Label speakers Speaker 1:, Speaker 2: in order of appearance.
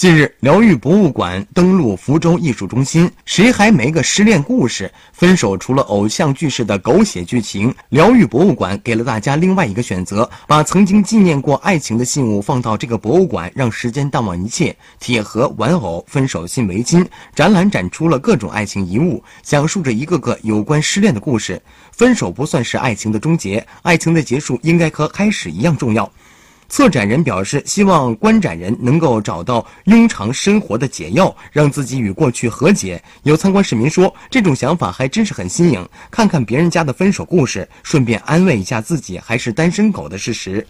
Speaker 1: 近日，疗愈博物馆登陆福州艺术中心，谁还没个失恋故事？分手除了偶像剧式的狗血剧情，疗愈博物馆给了大家另外一个选择，把曾经纪念过爱情的信物放到这个博物馆，让时间淡忘一切。铁盒、玩偶、分手信、围巾，展览展出了各种爱情遗物，讲述着一个个有关失恋的故事。分手不算是爱情的终结，爱情的结束应该和开始一样重要。策展人表示，希望观展人能够找到庸常生活的解药，让自己与过去和解。有参观市民说，这种想法还真是很新颖，看看别人家的分手故事，顺便安慰一下自己还是单身狗的事实。